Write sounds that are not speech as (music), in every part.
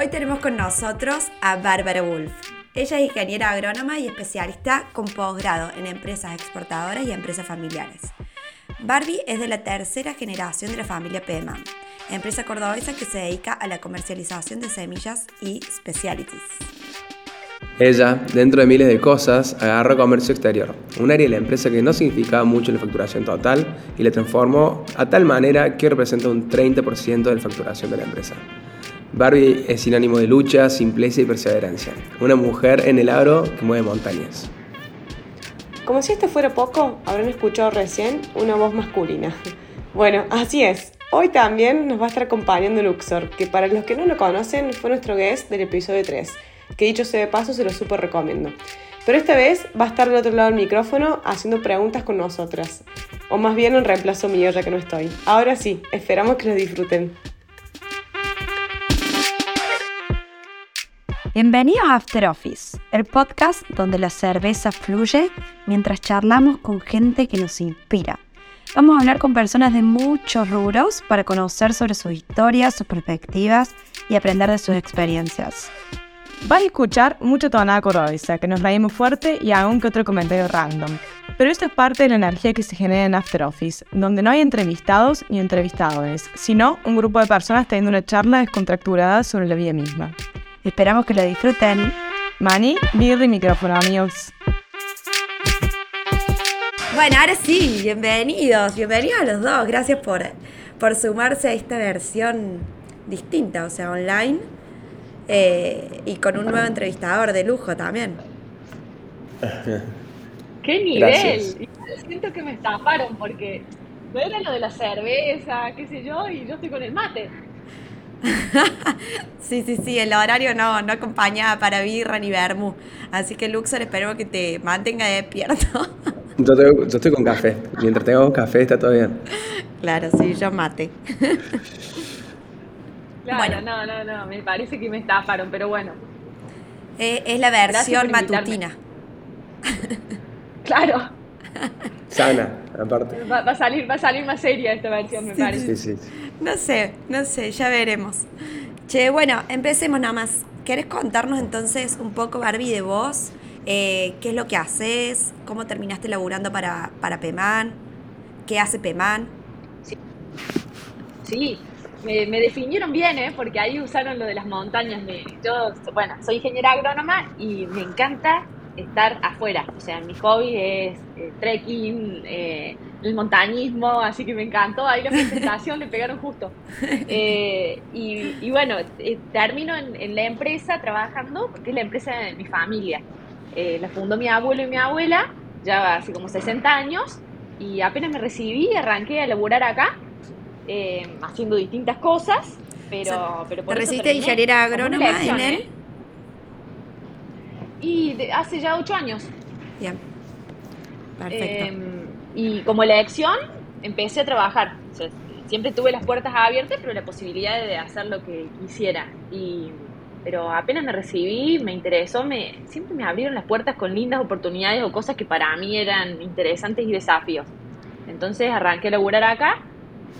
Hoy tenemos con nosotros a Bárbara Wolf. Ella es ingeniera agrónoma y especialista con posgrado en empresas exportadoras y empresas familiares. Barbie es de la tercera generación de la familia Peman, empresa cordobesa que se dedica a la comercialización de semillas y specialities. Ella, dentro de miles de cosas, agarró comercio exterior, un área de la empresa que no significaba mucho la facturación total y la transformó a tal manera que representa un 30% de la facturación de la empresa. Barbie es sinónimo de lucha, simpleza y perseverancia. Una mujer en el agro que mueve montañas. Como si esto fuera poco, habrán escuchado recién una voz masculina. Bueno, así es. Hoy también nos va a estar acompañando Luxor, que para los que no lo conocen fue nuestro guest del episodio 3 que dicho sea de paso se lo súper recomiendo. Pero esta vez va a estar del otro lado del micrófono haciendo preguntas con nosotras. O más bien en reemplazo mío ya que no estoy. Ahora sí, esperamos que lo disfruten. Bienvenidos a After Office, el podcast donde la cerveza fluye mientras charlamos con gente que nos inspira. Vamos a hablar con personas de muchos rubros para conocer sobre sus historias, sus perspectivas y aprender de sus experiencias. Vas a escuchar mucha tonada cordobesa, que nos reímos fuerte y aún que otro comentario random. Pero esto es parte de la energía que se genera en After Office, donde no hay entrevistados ni entrevistadores, sino un grupo de personas teniendo una charla descontracturada sobre la vida misma. Esperamos que lo disfruten. Mani, birra y micrófono, amigos. Bueno, ahora sí, bienvenidos, bienvenidos a los dos. Gracias por, por sumarse a esta versión distinta, o sea, online eh, y con un nuevo entrevistador de lujo también. (laughs) ¡Qué nivel! Siento que me estafaron porque no era lo de la cerveza, qué sé yo, y yo estoy con el mate. (laughs) sí, sí, sí, el horario no, no acompañaba para birra ni vermú. Así que Luxor espero que te mantenga despierto. (laughs) yo, yo estoy con café. Mientras tengo café está todo bien. Claro, sí, yo mate. (laughs) bueno. no, no, no, me parece que me estafaron, pero bueno. Eh, es la versión matutina. claro. Sana, aparte. Va, a salir, va a salir más seria esta versión, me parece. Sí, sí, No sé, no sé, ya veremos. Che, bueno, empecemos nada más. ¿Querés contarnos entonces un poco, Barbie, de vos? Eh, ¿Qué es lo que haces? ¿Cómo terminaste laburando para, para PEMAN? ¿Qué hace PEMAN? Sí. Sí, me, definieron bien, ¿eh? porque ahí usaron lo de las montañas. yo, bueno, soy ingeniera agrónoma y me encanta estar afuera. O sea, mi hobby es eh, trekking, eh, el montañismo, así que me encantó. Ahí la presentación le pegaron justo. (laughs) Eh, y, bueno, termino en, la empresa trabajando, porque es la empresa de mi familia. la fundó mi abuelo y mi abuela, ya hace como 60 años, y apenas me recibí, arranqué a laburar acá eh, haciendo distintas cosas, pero, pero por ¿Te recibiste ingeniera agrónoma en él? Y hace ya ocho años. Bien. Perfecto. Em, y como elección, empecé a trabajar. siempre tuve las puertas abiertas, pero la posibilidad de hacer lo que quisiera. Y, pero apenas me recibí, me interesó, me, siempre me abrieron las puertas con lindas oportunidades o cosas que para mí eran interesantes y desafíos. Entonces arranqué a laburar acá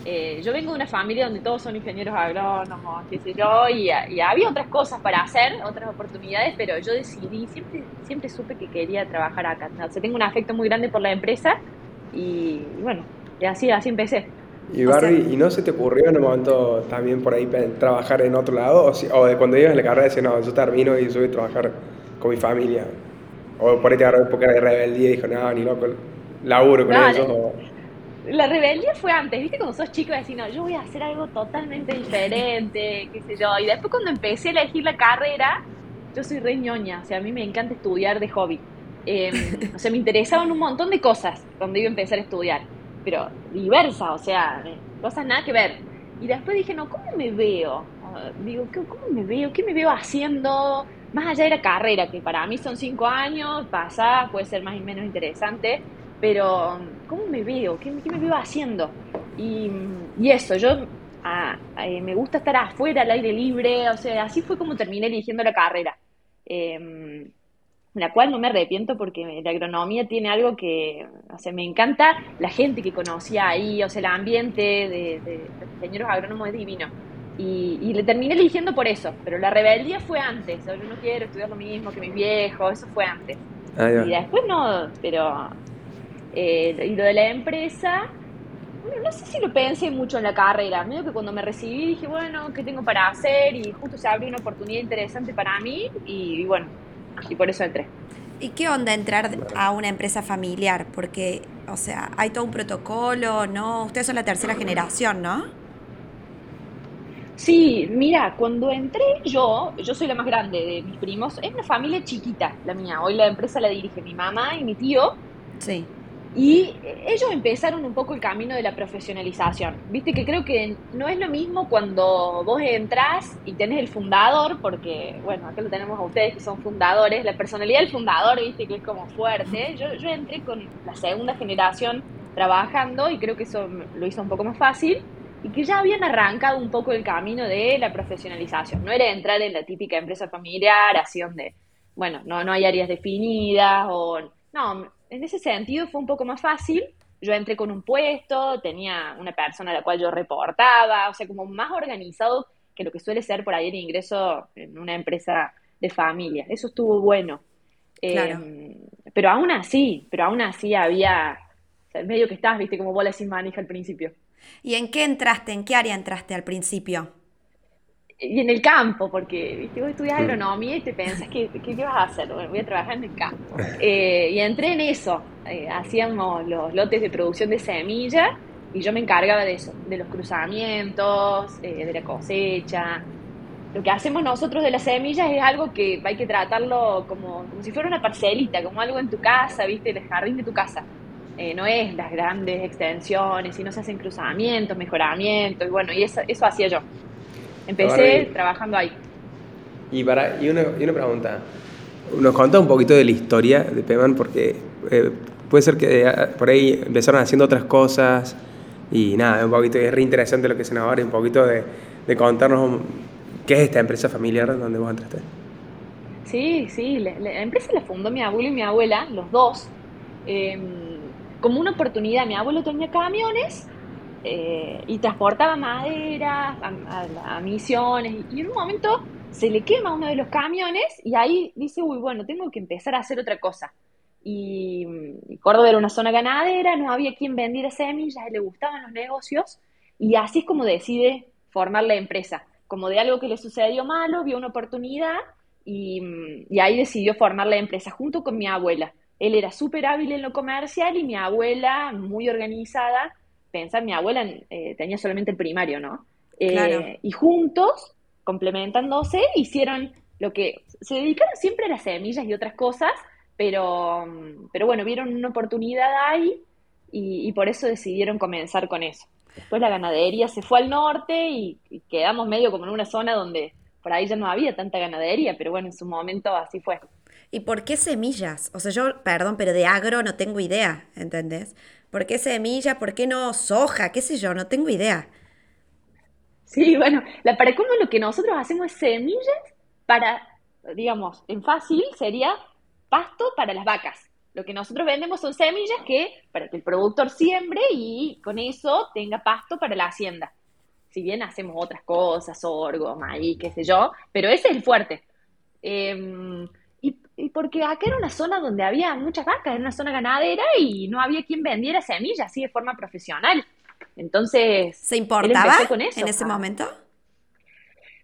eh, yo vengo de una familia donde todos son ingenieros agrónomos, qué sé yo, y, había otras cosas para hacer, otras oportunidades, pero yo decidí, siempre, siempre supe que quería trabajar acá. O sea, tengo un afecto muy grande por la empresa y, bueno, y así, así empecé. Y Barbie, ¿y no se te ocurrió en un momento también por ahí trabajar en otro lado? O, de cuando ibas a la carrera decías, no, yo termino y voy a trabajar con mi familia. O por ahí te agarró un poco de rebeldía y dijo, no, ni loco, laburo con ellos. O la rebeldía fue antes, ¿viste? Cuando sos chico decís, no, yo voy a hacer algo totalmente diferente, qué sé yo. Y después cuando empecé a elegir la carrera, yo soy re ñoña, o sea, a mí me encanta estudiar de hobby. Em, (laughs) o sea, me interesaban un montón de cosas cuando iba a empezar a estudiar, pero diversas, o sea, cosas nada que ver. Y después dije, no, ¿cómo me veo? Ah, digo, ¿cómo me veo? ¿Qué me veo haciendo? Más allá de la carrera, que para mí son cinco años, pasa, puede ser más y menos interesante, pero ¿cómo me veo? ¿Qué, me veo haciendo? Y, eso, yo eh, me gusta estar afuera, al aire libre, o sea, así fue como terminé eligiendo la carrera. Eh, la cual no me arrepiento porque la agronomía tiene algo que, o sea, me encanta la gente que conocía ahí, o sea, el ambiente de, los ingenieros agrónomos es divino. Y, le terminé eligiendo por eso, pero la rebeldía fue antes. yo no quiero estudiar lo mismo que mis viejos, eso fue antes. y después no, pero. Eh, y lo de la empresa, no sé si lo pensé mucho en la carrera. Medio que cuando me recibí dije, bueno, ¿qué tengo para hacer? Y justo se abrió una oportunidad interesante para mí y, bueno, y por eso entré. ¿Y qué onda entrar a una empresa familiar? Porque, o sea, hay todo un protocolo, ¿no? Ustedes son la tercera generación, ¿no? Sí, mira, cuando entré yo, yo soy la más grande de mis primos, es una familia chiquita la mía. Hoy la empresa la dirige mi mamá y mi tío. Sí. Y ellos empezaron un poco el camino de la profesionalización. Viste que creo que no es lo mismo cuando vos entras y tenés el fundador, porque, bueno, acá lo tenemos a ustedes que son fundadores, la personalidad del fundador, viste que es como fuerte. Yo, yo entré con la segunda generación trabajando y creo que eso lo hizo un poco más fácil y que ya habían arrancado un poco el camino de la profesionalización. No era entrar en la típica empresa familiar, así donde, bueno, no, no hay áreas definidas o... No, en ese sentido fue un poco más fácil. Yo entré con un puesto, tenía una persona a la cual yo reportaba, o sea, como más organizado que lo que suele ser por ahí el ingreso en una empresa de familia. Eso estuvo bueno. Em, pero aún así, pero aún así había, o sea, medio que estás, viste, como bola sin manija al principio. ¿Y en qué entraste? ¿En qué área entraste al principio? Y en el campo, porque ¿viste? vos estudias agronomía y te pensás, ¿qué, qué, vas a hacer? voy a trabajar en el campo. Eh, y entré en eso, eh, hacíamos los lotes de producción de semilla y yo me encargaba de eso, de los cruzamientos, eh, de la cosecha. Lo que hacemos nosotros de las semillas es algo que hay que tratarlo como, como si fuera una parcelita, como algo en tu casa, ¿viste? El jardín de tu casa. no es las grandes extensiones, sino se hacen cruzamientos, mejoramientos, y bueno, y eso, eso hacía yo. Empecé trabajando ahí. Y, para, y, una, y una pregunta. Nos contás un poquito de la historia de Peman, porque eh, puede ser que eh, por ahí empezaron haciendo otras cosas y nada, un poquito es re interesante lo que se nos ahora, un poquito de, de, contarnos qué es esta empresa familiar donde vos entraste. Sí, sí, la, empresa la fundó mi abuelo y mi abuela, los dos, em, como una oportunidad. Mi abuelo tenía camiones eh, y transportaba madera a, misiones y, en un momento se le quema uno de los camiones y ahí dice, uy, bueno, tengo que empezar a hacer otra cosa. Y, Córdoba era una zona ganadera, no había quien vendiera semillas, le gustaban los negocios y así es como decide formar la empresa. Como de algo que le sucedió malo, vio una oportunidad y, y ahí decidió formar la empresa junto con mi abuela. Él era súper hábil en lo comercial y mi abuela, muy organizada, pensar, mi abuela eh, tenía solamente el primario, ¿no? Eh, y juntos, complementándose, hicieron lo que se dedicaron siempre a las semillas y otras cosas, pero, pero bueno, vieron una oportunidad ahí y, por eso decidieron comenzar con eso. Después la ganadería se fue al norte y, y, quedamos medio como en una zona donde por ahí ya no había tanta ganadería, pero bueno, en su momento así fue. ¿Y por qué semillas? O sea, yo, perdón, pero de agro no tengo idea, ¿entendés? ¿Por qué semilla? ¿Por qué no soja? ¿Qué sé yo? No tengo idea. Sí, bueno, la para cómo lo que nosotros hacemos es semillas para, digamos, en fácil sería pasto para las vacas. Lo que nosotros vendemos son semillas que para que el productor siembre y con eso tenga pasto para la hacienda. Si bien hacemos otras cosas, sorgo, maíz, qué sé yo, pero ese es el fuerte. Eh, y porque acá era una zona donde había muchas vacas, era una zona ganadera y no había quien vendiera semillas así de forma profesional. Entonces, ¿se importaba con eso, en ese momento?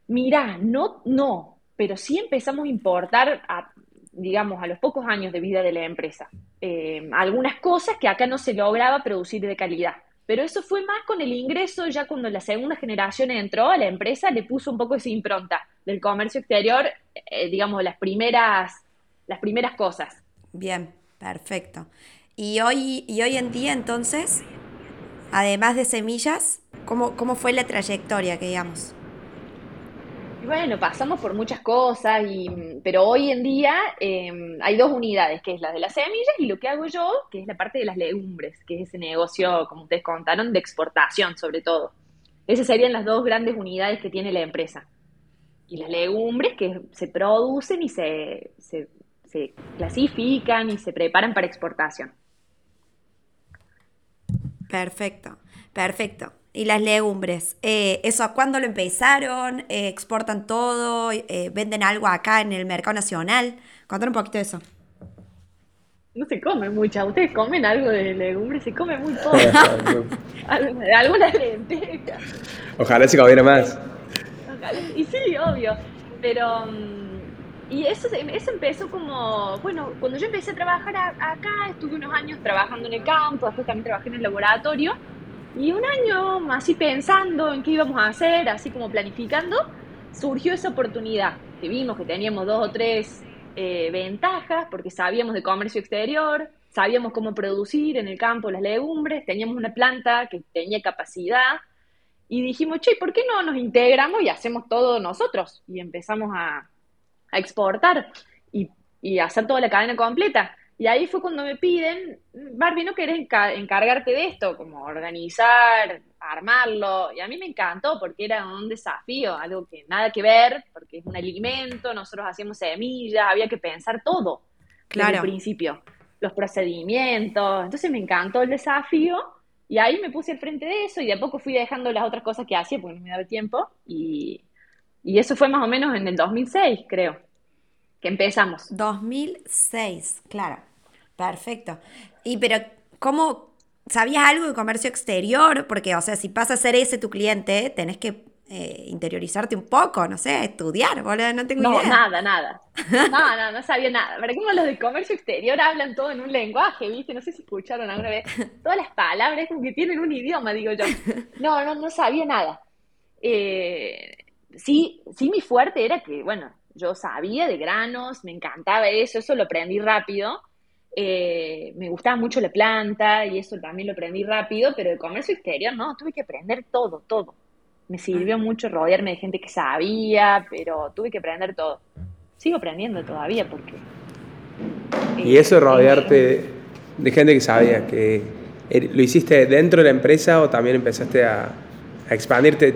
Mira, no, no, pero sí empezamos a importar, a, digamos, a los pocos años de vida de la empresa. Eh, algunas cosas que acá no se lograba producir de calidad. Pero eso fue más con el ingreso, ya cuando la segunda generación entró a la empresa, le puso un poco esa impronta del comercio exterior, eh, digamos, las primeras las primeras cosas. Bien, perfecto. Y hoy, y hoy en día, entonces, además de semillas, ¿cómo, cómo fue la trayectoria, que digamos? Bueno, pasamos por muchas cosas, y, pero hoy en día em, hay dos unidades, que es la de las semillas y lo que hago yo, que es la parte de las legumbres, que es ese negocio, como ustedes contaron, de exportación sobre todo. Esas serían las dos grandes unidades que tiene la empresa. Y las legumbres que se producen y se, se se clasifican y se preparan para exportación. Perfecto, perfecto. Y las legumbres, eh, ¿eso cuándo lo empezaron? Eh, ¿Exportan todo? Eh, ¿Venden algo acá en el mercado nacional? Contar un poquito de eso. No se come mucha. ¿Ustedes comen algo de legumbres? Se come muy poco. (laughs) Algunas lentejas. Ojalá se comiera más. Y sí, obvio. Pero... Mm, y eso, eso empezó como, bueno, cuando yo empecé a trabajar acá, estuve unos años trabajando en el campo, después también trabajé en el laboratorio, y un año así pensando en qué íbamos a hacer, así como planificando, surgió esa oportunidad, que vimos que teníamos dos o tres eh, ventajas, porque sabíamos de comercio exterior, sabíamos cómo producir en el campo las legumbres, teníamos una planta que tenía capacidad, y dijimos, che, ¿por qué no nos integramos y hacemos todo nosotros? Y empezamos a, a exportar y, y hacer toda la cadena completa. Y ahí fue cuando me piden, Barbie, ¿no querés encargarte de esto? Como organizar, armarlo. Y a mí me encantó porque era un desafío, algo que nada que ver, porque es un alimento, nosotros hacíamos semillas, había que pensar todo claro. desde el principio, los procedimientos. Entonces me encantó el desafío y ahí me puse al frente de eso y de a poco fui dejando las otras cosas que hacía porque no me daba tiempo. Y, y eso fue más o menos en el 2006, creo que empezamos. 2006, claro. Perfecto. Y pero, ¿cómo sabías algo de comercio exterior? Porque, o sea, si pasa a ser ese tu cliente, tenés que eh, interiorizarte un poco, no sé, estudiar, boludo, no tengo no, idea. nada, nada. No, (laughs) no, no sabía nada. Pero como los de comercio exterior hablan todo en un lenguaje, ¿viste? No sé si escucharon alguna vez. Todas las palabras como que tienen un idioma, digo yo. No, no, no sabía nada. Eh, sí, sí, mi fuerte era que, bueno, yo sabía de granos, me encantaba eso, eso lo aprendí rápido. Eh, me gustaba mucho la planta y eso también lo aprendí rápido, pero de comercio exterior no, tuve que aprender todo, todo. Me sirvió mucho rodearme de gente que sabía, pero tuve que aprender todo. Sigo aprendiendo todavía porque... y eso rodearte de gente que sabía, que eh, lo hiciste dentro de la empresa o también empezaste a, a expandirte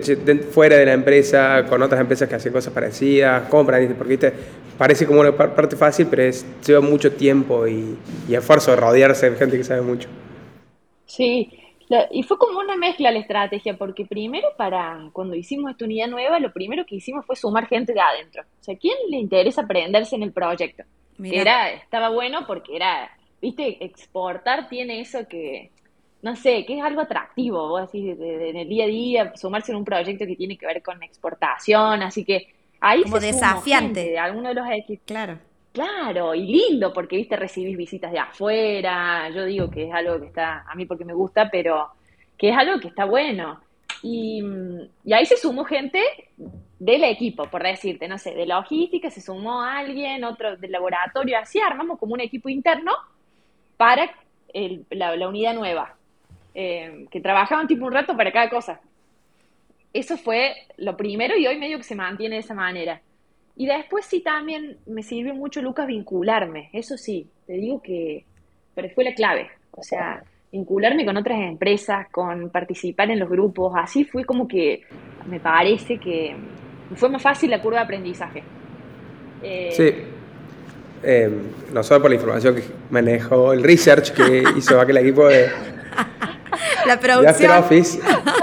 fuera de la empresa, con otras empresas que hacen cosas parecidas, compran, porque ¿viste? parece como una parte fácil, pero es, lleva mucho tiempo y, y esfuerzo de rodearse de gente que sabe mucho. Sí, y fue como una mezcla la estrategia, porque primero para cuando hicimos esta unidad nueva, lo primero que hicimos fue sumar gente de adentro. O sea, ¿quién le interesa aprenderse en el proyecto? Era, estaba bueno porque era, viste, exportar tiene eso que, no sé, que es algo atractivo, vos así, en el día a día, sumarse en un proyecto que tiene que ver con exportación, así que ahí Como desafiante. de alguno de los equipos. Claro. Claro, y lindo, porque, viste, recibís visitas de afuera, yo digo que es algo que está, a mí porque me gusta, pero que es algo que está bueno. Y, ahí se sumó gente del equipo, por decirte, no sé, de logística, se sumó alguien, otro del laboratorio, así armamos como un equipo interno para la unidad nueva. Eh, que trabajaban tipo un rato para cada cosa. Eso fue lo primero y hoy medio que se mantiene de esa manera. Y después sí también me sirvió mucho, Lucas, vincularme. Eso sí, te digo que pero fue la clave. O sea, vincularme con otras empresas, con participar en los grupos. Así fue como que me parece que fue más fácil la curva de aprendizaje. Eh, sí. Eh, no solo por la información que manejó, el research que (laughs) hizo aquel equipo de, la producción. Office,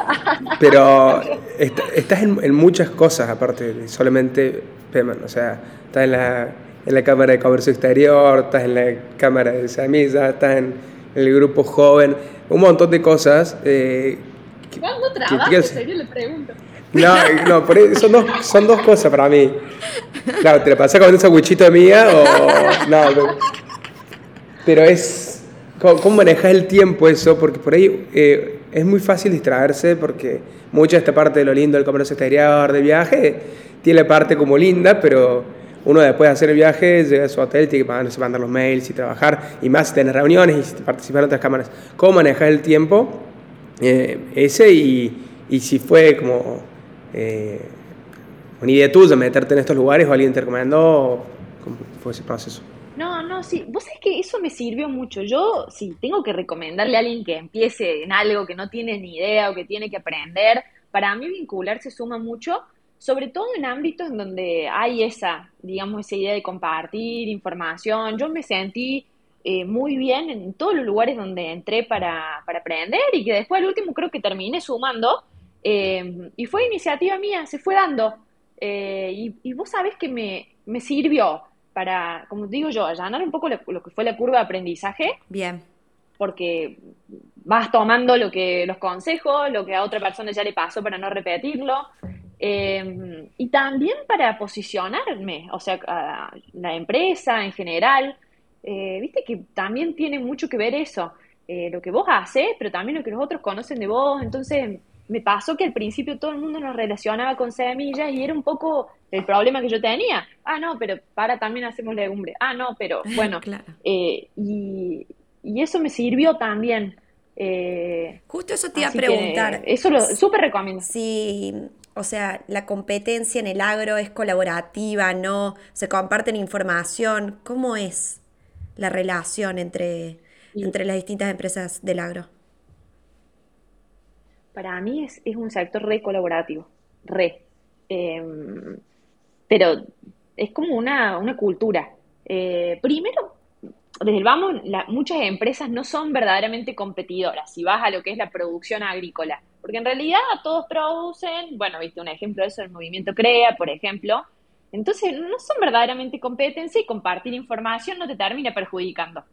(laughs) pero estás en, muchas cosas aparte de solamente Peman. O sea, estás en la, en la Cámara de Comercio Exterior, estás en la Cámara de Samisa, estás en el grupo joven, un montón de cosas. Eh, ¿Cuándo trabajas? le pregunto. No, no, son, dos, son dos cosas para mí. Claro, ¿te la pasas con esa de mía o no? Pero es ¿Cómo, cómo manejas el tiempo eso? Porque por ahí eh, es muy fácil distraerse porque mucha de esta parte de lo lindo del comercio exterior, de viaje, tiene la parte como linda, pero uno después de hacer el viaje llega a su hotel, tiene que mandar los mails y trabajar, y más tener reuniones y participar en otras cámaras. ¿Cómo manejas el tiempo? Eh, ese y, y, si fue como eh, una idea tuya meterte en estos lugares o alguien te recomendó, ¿cómo fue ese proceso? No, no, sí. Vos sabés que eso me sirvió mucho. Yo, si tengo que recomendarle a alguien que empiece en algo que no tiene ni idea o que tiene que aprender, para mí vincularse suma mucho, sobre todo en ámbitos en donde hay esa, digamos, esa idea de compartir información. Yo me sentí eh, muy bien en todos los lugares donde entré para, para aprender y que después al último creo que terminé sumando. eh, y fue iniciativa mía, se fue dando. Eh, y, y vos sabés que me, me sirvió para, como digo yo, allanar un poco lo, lo que fue la curva de aprendizaje Bien. porque vas tomando lo que los consejos, lo que a otra persona ya le pasó para no repetirlo. Eh, y también para posicionarme, o sea, a la empresa en general. Eh, Viste que también tiene mucho que ver eso, eh, lo que vos haces, pero también lo que los otros conocen de vos. Entonces, me pasó que al principio todo el mundo nos relacionaba con semillas y era un poco el problema que yo tenía. Ah, no, pero para también hacemos legumbre. Ah, no, pero (laughs) bueno. Claro. Eh, y, y eso me sirvió también. Eh, Justo eso te iba a preguntar. eso lo súper recomiendo. Si, o sea, la competencia en el agro es colaborativa, ¿no? Se comparten información. ¿Cómo es la relación entre, entre las distintas empresas del agro? Para mí es, es un sector re colaborativo, re. Eh, pero es como una, una cultura. Eh, primero, desde el vamos, la- muchas empresas no son verdaderamente competidoras si vas a lo que es la producción agrícola. Porque en realidad todos producen, bueno, viste un ejemplo de eso, el movimiento CREA, por ejemplo. Entonces, no son verdaderamente competencia y compartir información no te termina perjudicando.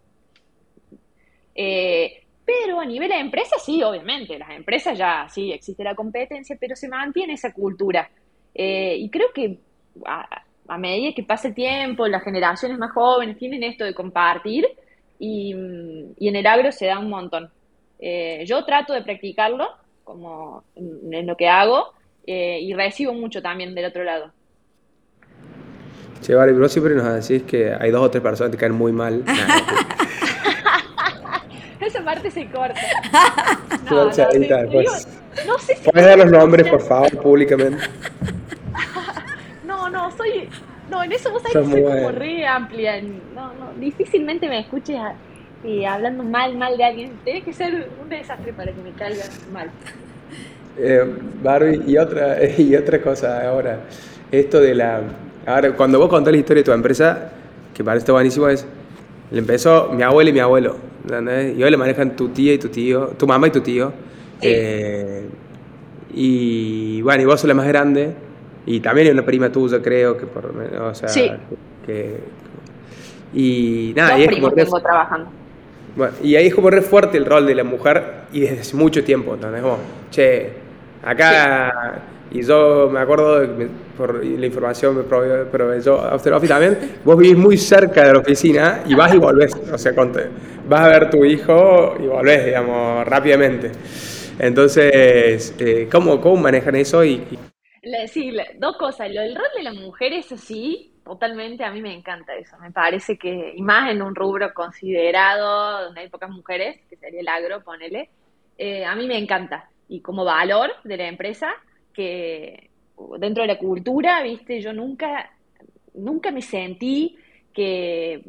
Eh, pero a nivel de empresa, sí, obviamente, las empresas ya sí existe la competencia, pero se mantiene esa cultura. Eh, y creo que a, medida que pasa el tiempo, las generaciones más jóvenes tienen esto de compartir y, y en el agro se da un montón. Eh, yo trato de practicarlo como en, en lo que hago eh, y recibo mucho también del otro lado. Che, pero vos siempre nos decís que hay dos o tres personas que te caen muy mal. (laughs) Esa parte se corta. (laughs) No, No, digo, no sé si ¿Puedes dar los nombres, por favor, públicamente? (laughs) No, no, soy. No, en eso vos sabés que soy como re amplia. No, no, difícilmente me escuches a- eh, hablando mal, mal de alguien. Tiene que ser un desastre para que me caiga mal. Eh, Barbie, y otra, (laughs) y otra cosa ahora, esto de la... Ahora, cuando vos contás la historia de tu empresa, que parece buenísimo, es... Le empezó mi abuelo y mi abuelo, ¿entendés? Y hoy le manejan tu tía y tu tío, tu mamá y tu tío. Sí. Eh, y bueno, y vos sos la más grande, y también hay una prima tuya, creo, que por lo menos, o sea, Sí. que... Y nada, Dos y es primos tengo trabajando. Bueno, y ahí es como re fuerte el rol de la mujer y desde hace mucho tiempo, ¿entendés? Como, che, acá, y yo me acuerdo, de que me- por la información me proveyó, pero yo, After Office también, vos vivís muy cerca de la oficina y vas y volvés, o sea, conte- vas a ver tu hijo y volvés, digamos, rápidamente. Entonces, eh, ¿cómo, ¿cómo manejan eso? Y, y- sí, dos cosas. Lo del rol de la mujer, eso sí, totalmente a mí me encanta eso. Me parece que, y más en un rubro considerado, donde hay pocas mujeres, que sería el agro, ponele, eh, a mí me encanta. Y como valor de la empresa, que dentro de la cultura, viste, yo nunca, nunca me sentí que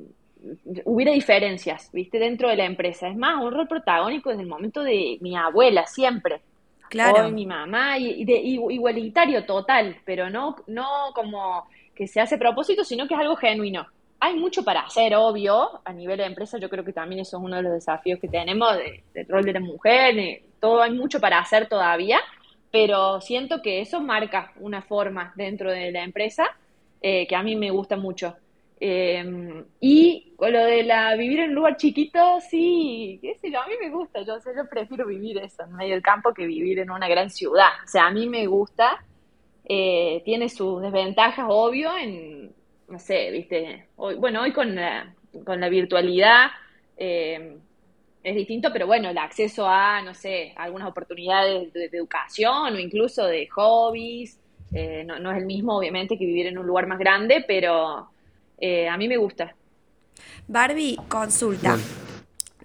hubiera diferencias, viste, dentro de la empresa. Es más, un rol protagónico desde el momento de mi abuela, siempre. Claro. Hoy mi mamá, y, y de, igu- igualitario total, pero no, no como que se hace propósito, sino que es algo genuino. Hay mucho para hacer, obvio, a nivel de empresa, yo creo que también eso es uno de los desafíos que tenemos, de- del rol de la mujer, de- todo hay mucho para hacer todavía, pero siento que eso marca una forma dentro de la empresa eh, que a mí me gusta mucho. Eh, y con lo de la vivir en un lugar chiquito, sí, qué sé yo, a mí me gusta, yo, yo prefiero vivir eso en medio del campo que vivir en una gran ciudad. O sea, a mí me gusta, eh, tiene sus desventajas, obvio, en, no sé, viste, hoy, bueno, hoy con la, con la virtualidad eh, es distinto, pero bueno, el acceso a, no sé, algunas oportunidades de, de educación o incluso de hobbies, eh, no, no es el mismo, obviamente, que vivir en un lugar más grande, pero eh, a mí me gusta. Barbie, consulta.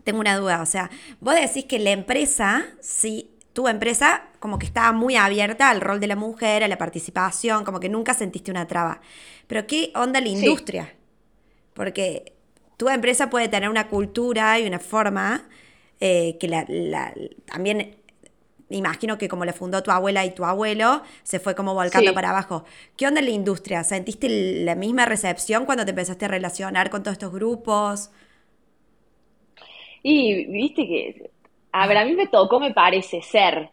Tengo una duda, o sea, vos decís que la empresa, sí, tu empresa como que estaba muy abierta al rol de la mujer, a la participación, como que nunca sentiste una traba. Pero ¿qué onda la Sí. industria? Porque tu empresa puede tener una cultura y una forma eh, que la, la- también imagino que como la fundó tu abuela y tu abuelo, se fue como volcando Sí. para abajo. ¿Qué onda en la industria? ¿Sentiste la misma recepción cuando te empezaste a relacionar con todos estos grupos? Y viste que, a ver, a mí me tocó, me parece, ser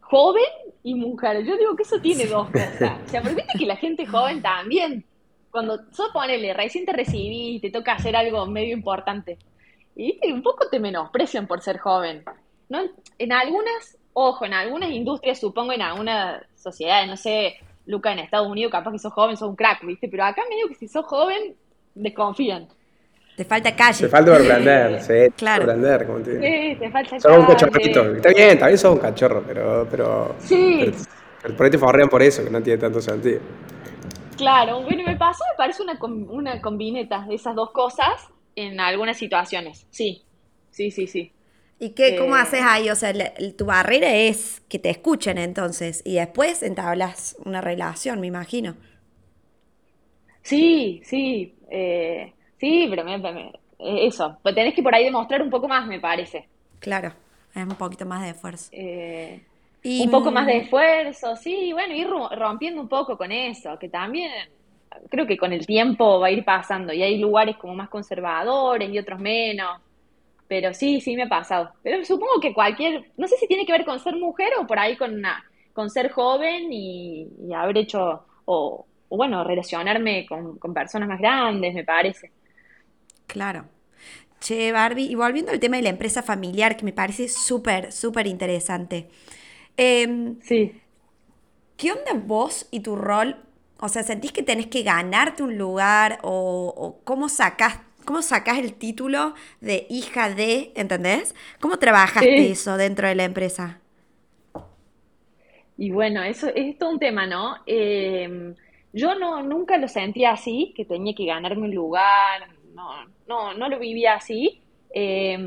joven y mujer. Yo digo que eso tiene dos cosas. O sea, porque viste que la gente joven también, cuando sos, ponele, recién te recibí y te toca hacer algo medio importante. Y viste, un poco te menosprecian por ser joven. ¿no? En algunas, ojo, en algunas industrias, supongo, en algunas sociedades, no sé, Luca, en Estados Unidos, capaz que sos joven, sos un crack, ¿viste? Pero acá medio que si sos joven, desconfían. Te falta calle. Te falta aprender, (laughs) sí. Claro. Aprender, como te Sí, te falta Sos un cachorrito. Está bien, también sos un cachorro, pero, pero, Sí. pero, pero por ahí te por eso, que no tiene tanto sentido. Claro, bueno, me pasó, me parece una, una combineta de esas dos cosas en algunas situaciones. Sí, sí, sí, sí. ¿Y qué, cómo Eh, haces ahí? O sea, tu barrera es que te escuchen entonces y después entablas una relación, me imagino. Sí, sí, eh, sí, pero me- me- eh, eso, pues tenés que por ahí demostrar un poco más, me parece. Claro, es un poquito más de esfuerzo. Eh, Y, un poco más de mm, esfuerzo, sí, bueno, ir ro- rompiendo un poco con eso, que también creo que con el tiempo va a ir pasando y hay lugares como más conservadores y otros menos, pero sí, sí me ha pasado. Pero supongo que cualquier, no sé si tiene que ver con ser mujer o por ahí con una, con ser joven y, y haber hecho, o, o bueno, relacionarme con, con personas más grandes, me parece. Claro. Che, Barbie, y volviendo al tema de la empresa familiar, que me parece súper, súper interesante. Em, Sí. ¿qué onda vos y tu rol? O sea, ¿sentís que tenés que ganarte un lugar o, o cómo sacás, cómo sacás el título de hija de, ¿entendés? ¿Cómo trabajaste Sí. eso dentro de la empresa? Y bueno, eso es todo un tema, ¿no? Eh, yo no, nunca lo sentía así, que tenía que ganarme un lugar, no, no, no lo vivía así, eh,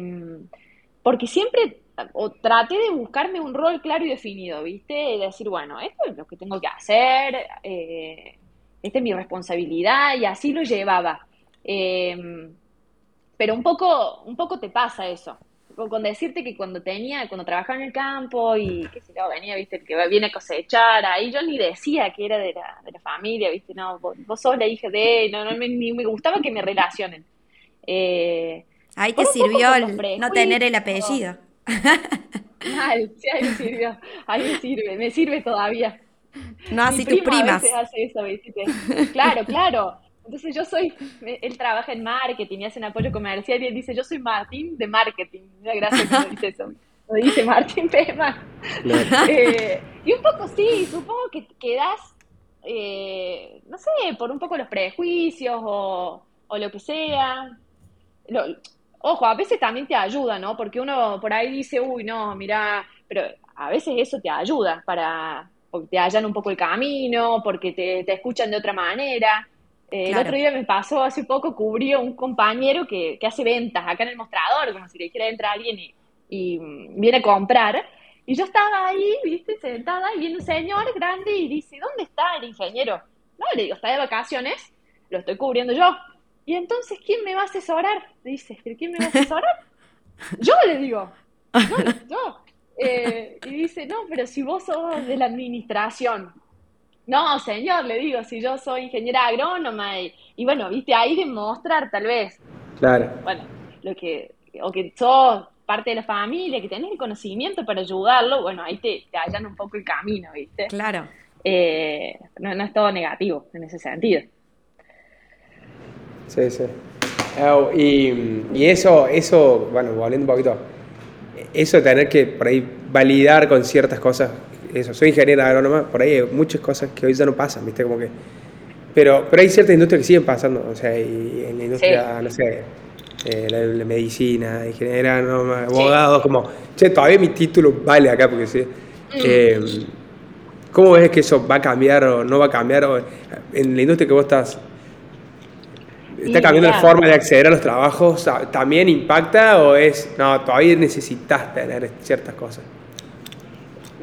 porque siempre o traté de buscarme un rol claro y definido, ¿viste? De decir, bueno, esto es lo que tengo que hacer, eh, esta es mi responsabilidad, y así lo llevaba. Eh, pero un poco, un poco te pasa eso. Con, con decirte que cuando tenía, cuando trabajaba en el campo y qué sé yo, venía, viste, el que viene a cosechar, ahí yo ni decía que era de la, de la familia, viste, no, vos, vos sos la hija de, no, no me, ni me gustaba que me relacionen. Eh, Ahí te sirvió el no tener el apellido. Mal, sí, ahí sirvió, ahí me sirve, me sirve todavía. No así Mi tus a primas. veces hace eso, ¿viste? Claro, claro. Entonces yo soy, él trabaja en marketing y hace un apoyo comercial y él dice, yo soy Martín de marketing. Una gracia cuando dice eso. Lo dice Martín Pema. Claro. Eh, y un poco sí, supongo que quedas, eh, no sé, por un poco los prejuicios o, o lo que sea. Lo- ojo, a veces también te ayuda, ¿no? Porque uno por ahí dice, uy, no, mira, pero a veces eso te ayuda para, porque te hallan un poco el camino, porque te, te escuchan de otra manera. Eh, El otro día me pasó, hace poco cubrí a un compañero que, que hace ventas acá en el mostrador, como si le dijera entra alguien y, y, mm, viene a comprar. Y yo estaba ahí, viste, sentada, y viene un señor grande y dice, ¿dónde está el ingeniero? No, le digo, está de vacaciones, lo estoy cubriendo yo. Y entonces, ¿quién me va a asesorar? Dice, ¿pero quién me va a asesorar? (laughs) Yo le digo, yo, yo. (laughs) Eh, y dice, no, pero si vos sos de la administración. No, señor, le digo, si yo soy ingeniera agrónoma y, y bueno, viste, ahí demostrar tal vez, Claro. bueno, lo que, o que sos parte de la familia, que tenés el conocimiento para ayudarlo, bueno, ahí te, te hallan un poco el camino, ¿viste? Claro. Eh, no, no es todo negativo en ese sentido. Sí, sí. Y, y eso, eso, bueno, volviendo un poquito, eso de tener que por ahí validar con ciertas cosas, eso, soy ingeniera agrónoma, por ahí hay muchas cosas que hoy ya no pasan, ¿viste? Como que, pero, pero hay ciertas industrias que siguen pasando, o sea, y en la industria, no sé, eh, la, la medicina, ingeniera agrónoma, abogados, como, che, todavía mi título vale acá, porque sí. Eh, ¿Cómo ves que eso va a cambiar o no va a cambiar? O, en la industria que vos estás, ¿Está cambiando la forma de acceder a los trabajos? ¿También impacta o es, no, todavía necesitas tener ciertas cosas?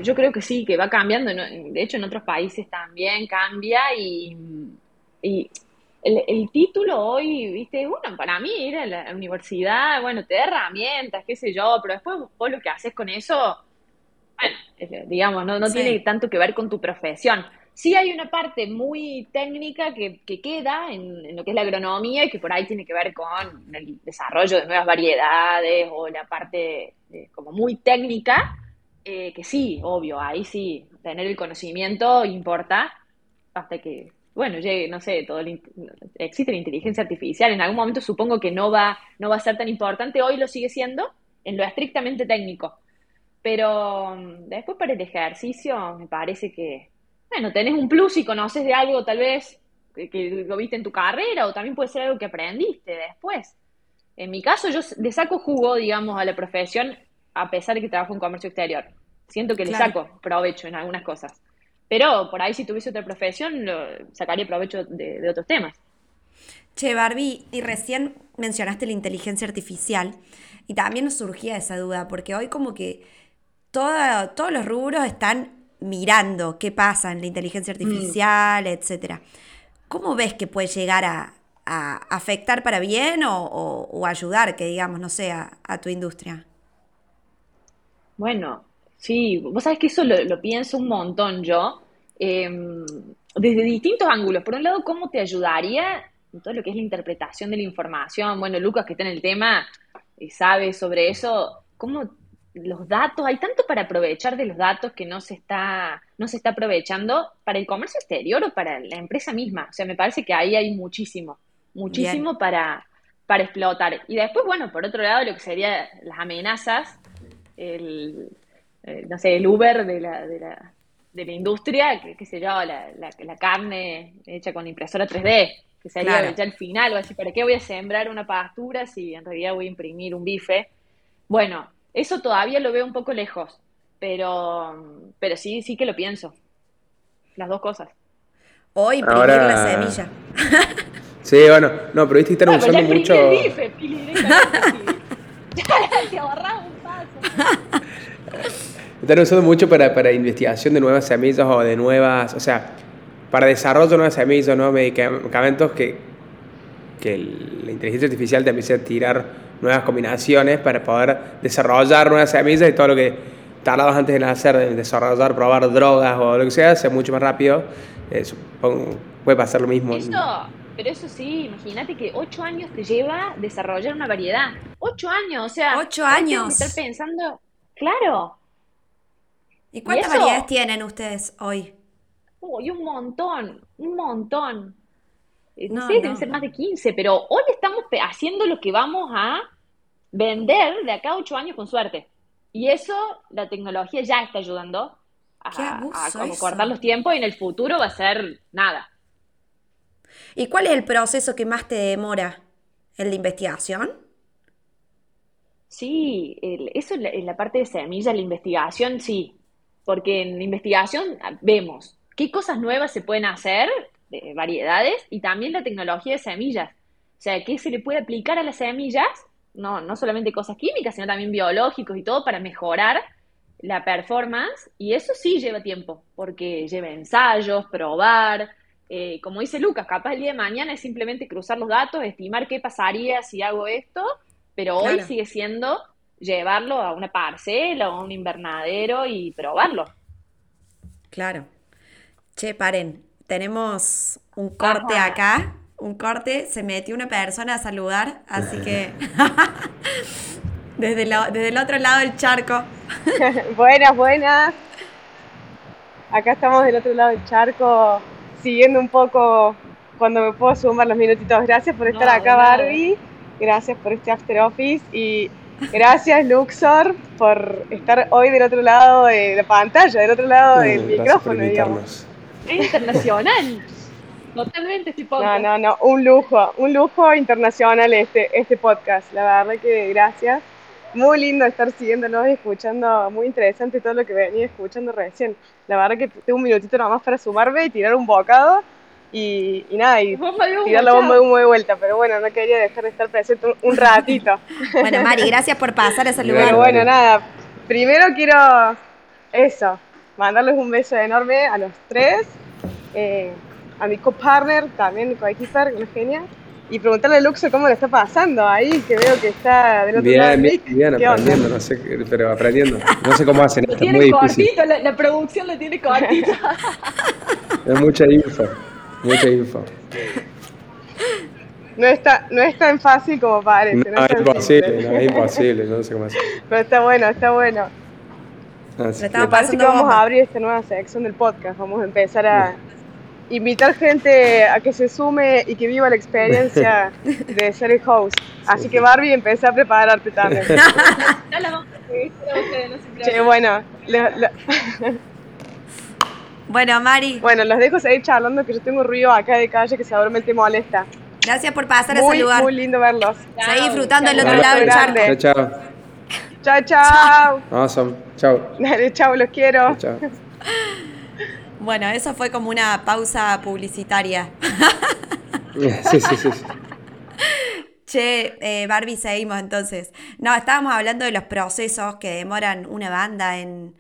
Yo creo que sí, que va cambiando. De hecho, en otros países también cambia y, y el, el título hoy, viste, bueno, para mí ir a la universidad, bueno, te da herramientas, qué sé yo, pero después vos lo que haces con eso, bueno, digamos, no, no Sí. tiene tanto que ver con tu profesión. sí hay una parte muy técnica que, queda en, lo que es la agronomía y que por ahí tiene que ver con el desarrollo de nuevas variedades o la parte como muy técnica, eh, que sí, obvio, ahí sí, tener el conocimiento importa hasta que, bueno, llegue, no sé, todo existe la inteligencia artificial, en algún momento supongo que no va, no va a ser tan importante, hoy lo sigue siendo en lo estrictamente técnico, pero mm, después para el ejercicio me parece que, bueno, tenés un plus y conoces de algo tal vez que, lo viste en tu carrera o también puede ser algo que aprendiste después. En mi caso, yo le saco jugo, digamos, a la profesión a pesar de que trabajo en comercio exterior. Siento que le saco provecho en algunas cosas. Pero por ahí si tuviese otra profesión, lo, sacaría provecho de, otros temas. Che, Barbie, y recién mencionaste la inteligencia artificial y también nos surgía esa duda, porque hoy como que todos los rubros están mirando qué pasa en la inteligencia mm. artificial, etcétera. ¿Cómo ves que puede llegar a, afectar para bien o, ayudar, que digamos, no sé, a, tu industria? Bueno, sí, vos sabés que eso lo, pienso un montón yo, em, desde distintos ángulos. Por un lado, ¿cómo te ayudaría en todo lo que es la interpretación de la información? Bueno, Lucas, que está en el tema, y sabe sobre eso, ¿cómo los datos, hay tanto para aprovechar de los datos que no se está, no se está aprovechando para el comercio exterior o para la empresa misma. O sea, me parece que ahí hay muchísimo, muchísimo para, para explotar. Y después, bueno, por otro lado, lo que serían las amenazas, el, eh, no sé, el Uber de la, de la, de la industria, que, qué sé yo, la, la, carne hecha con impresora 3D, que sería ya el final, o así, ¿para qué voy a sembrar una pastura si en realidad voy a imprimir un bife? Bueno, eso todavía lo veo un poco lejos, pero, pero sí, sí que lo pienso. Las dos cosas. O imprimir la semilla. (laughs) sí, bueno, no, pero viste que están usando mucho. (laughs) (laughs) Están usando mucho para, para investigación de nuevas semillas o de nuevas, o sea, para desarrollo de nuevas semillas, nuevos medicamentos que, que la inteligencia artificial te empiece a tirar nuevas combinaciones para poder desarrollar nuevas semillas y todo lo que tardabas antes de hacer, de desarrollar, probar drogas o lo que sea, sea mucho más rápido. Eh, puede pasar lo mismo. Eso, pero eso sí, imagínate que ocho años te lleva desarrollar una variedad. Ocho años, o sea. Ocho años. Estar pensando, claro. ¿Y cuántas variedades tienen ustedes hoy? Uy, un montón, un montón. Eh, no, sé, deben ser más de 15, pero hoy estamos haciendo lo que vamos a vender de acá a 8 años con suerte. Y eso, la tecnología ya está ayudando a, cortar los tiempos y en el futuro va a ser nada. ¿Y cuál es el proceso que más te demora? ¿El de investigación? Sí, eso en la, parte de semilla, la investigación, sí. Porque en investigación vemos qué cosas nuevas se pueden hacer de variedades y también la tecnología de semillas. O sea, ¿qué se le puede aplicar a las semillas? No, no solamente cosas químicas, sino también biológicos y todo para mejorar la performance. Y eso sí lleva tiempo, porque lleva ensayos, probar. Eh, como dice Lucas, capaz el día de mañana es simplemente cruzar los datos, estimar qué pasaría si hago esto, pero hoy sigue siendo llevarlo a una parcela o a un invernadero y probarlo. Claro. Che, paren, tenemos un corte acá, un corte, se metió una persona a saludar, así que (laughs) desde, desde el otro lado del charco. (laughs) buenas, buenas. Acá estamos del otro lado del charco, siguiendo un poco cuando me puedo sumar los minutitos. Gracias por estar acá, Barbie. Gracias por este after office y gracias, Luxor, por estar hoy del otro lado de la pantalla, del otro lado del micrófono, digamos. Es internacional. Totalmente este podcast. No, no, no, un lujo, un lujo internacional este, este podcast. La verdad que gracias. Muy lindo estar siguiéndonos y escuchando, muy interesante todo lo que venía escuchando recién. La verdad que tengo un minutito nomás para sumarme y tirar un bocado y, y nada, y tirar la bomba de humo de vuelta, pero bueno, no quería dejar de estar presente un, ratito. (laughs) bueno, Mari, gracias por pasar a saludar. Pero bueno, nada, primero quiero eso, mandarles un beso enorme a los tres, eh, a mi co-partner también, co-equiper, una genia, y preguntarle a Luxo cómo le está pasando ahí, que veo que está del otro bien, lado. Bien, bien, aprendiendo, no sé, pero aprendiendo. No sé cómo hacen esto, es muy difícil. La, la, producción lo tiene cortito. (laughs) Es mucha info, mucha info. No está, no es tan fácil como parece. No, No, es imposible, no, es imposible, no sé cómo hacer. Pero está bueno, está bueno. Así Lo que- Me parece que pasando vamos a abrir esta nueva sección del podcast. Vamos a empezar a invitar gente a que se sume y que viva la experiencia (laughs) de ser el host. Así que Barbie, empecé a prepararte también. (laughs) No la vamos a seguir, pero ustedes no se Che, preocupen. bueno, (laughs) Bueno, Mari, bueno, los dejo seguir charlando que yo tengo ruido acá de calle que seguramente molesta. gracias por pasar a Muy, saludar. muy lindo verlos. Seguí disfrutando del Chao. otro lado del charco. Chao, chao. Chao, chao. Awesome. Chao. Dale, chao, los quiero. Chao. Bueno, eso fue como una pausa publicitaria. (laughs) Sí, sí, sí. sí. Che, eh, Barbie, seguimos entonces. No, estábamos hablando de los procesos que demoran una banda en,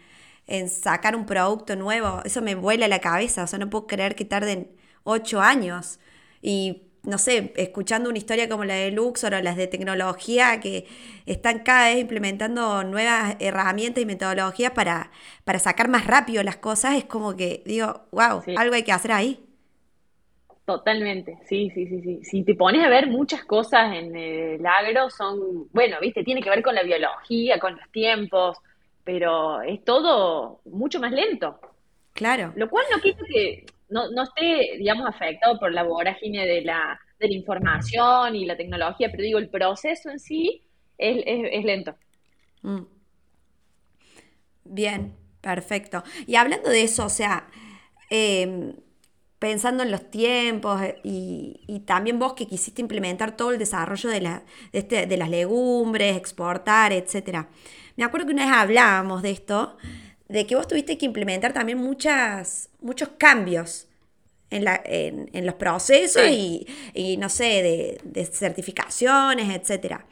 en sacar un producto nuevo. Eso me vuela la cabeza. O sea, no puedo creer que tarden ocho años. Y no sé, escuchando una historia como la de Luxor o las de tecnología que están cada vez implementando nuevas herramientas y metodologías para, para sacar más rápido las cosas, es como que digo, wow, Sí. algo hay que hacer ahí. Totalmente, sí, sí, sí, sí. Si te pones a ver muchas cosas en el agro son, bueno, viste, tiene que ver con la biología, con los tiempos, pero es todo mucho más lento. Claro. Lo cual no quita que no, no esté, digamos, afectado por la vorágine de la, de la información y la tecnología, pero digo, el proceso en sí es, lento. Mm. Bien, perfecto. Y hablando de eso, o sea, em, pensando en los tiempos eh, y, también vos que quisiste implementar todo el desarrollo de, la, de, este- de las legumbres, exportar, etcétera. Me acuerdo que una vez hablábamos de esto, de que vos tuviste que implementar también muchas, muchos cambios en, la, en, en los procesos y, y, no sé, de, de certificaciones, etcétera.